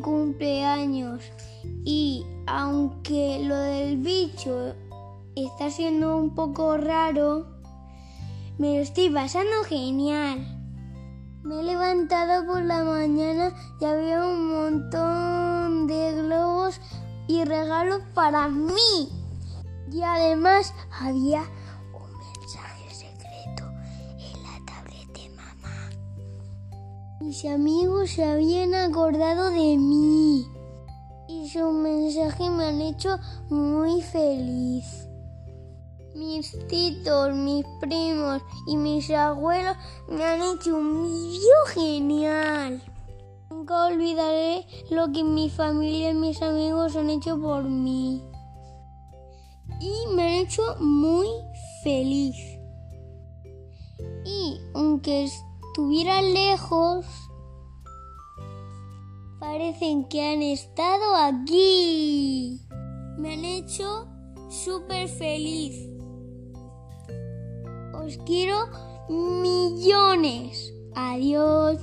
cumpleaños y aunque lo del bicho está siendo un poco raro, me lo estoy pasando genial. Me he levantado por la mañana y había un montón de globos y regalos para mí. Y además había Mis amigos se habían acordado de mí y su mensaje me han hecho muy feliz. Mis titos, mis primos y mis abuelos me han hecho un vídeo genial. Nunca olvidaré lo que mi familia y mis amigos han hecho por mí. Y me han hecho muy feliz. Y aunque estuviera lejos, parecen que han estado aquí. Me han hecho súper feliz. Os quiero millones. Adiós.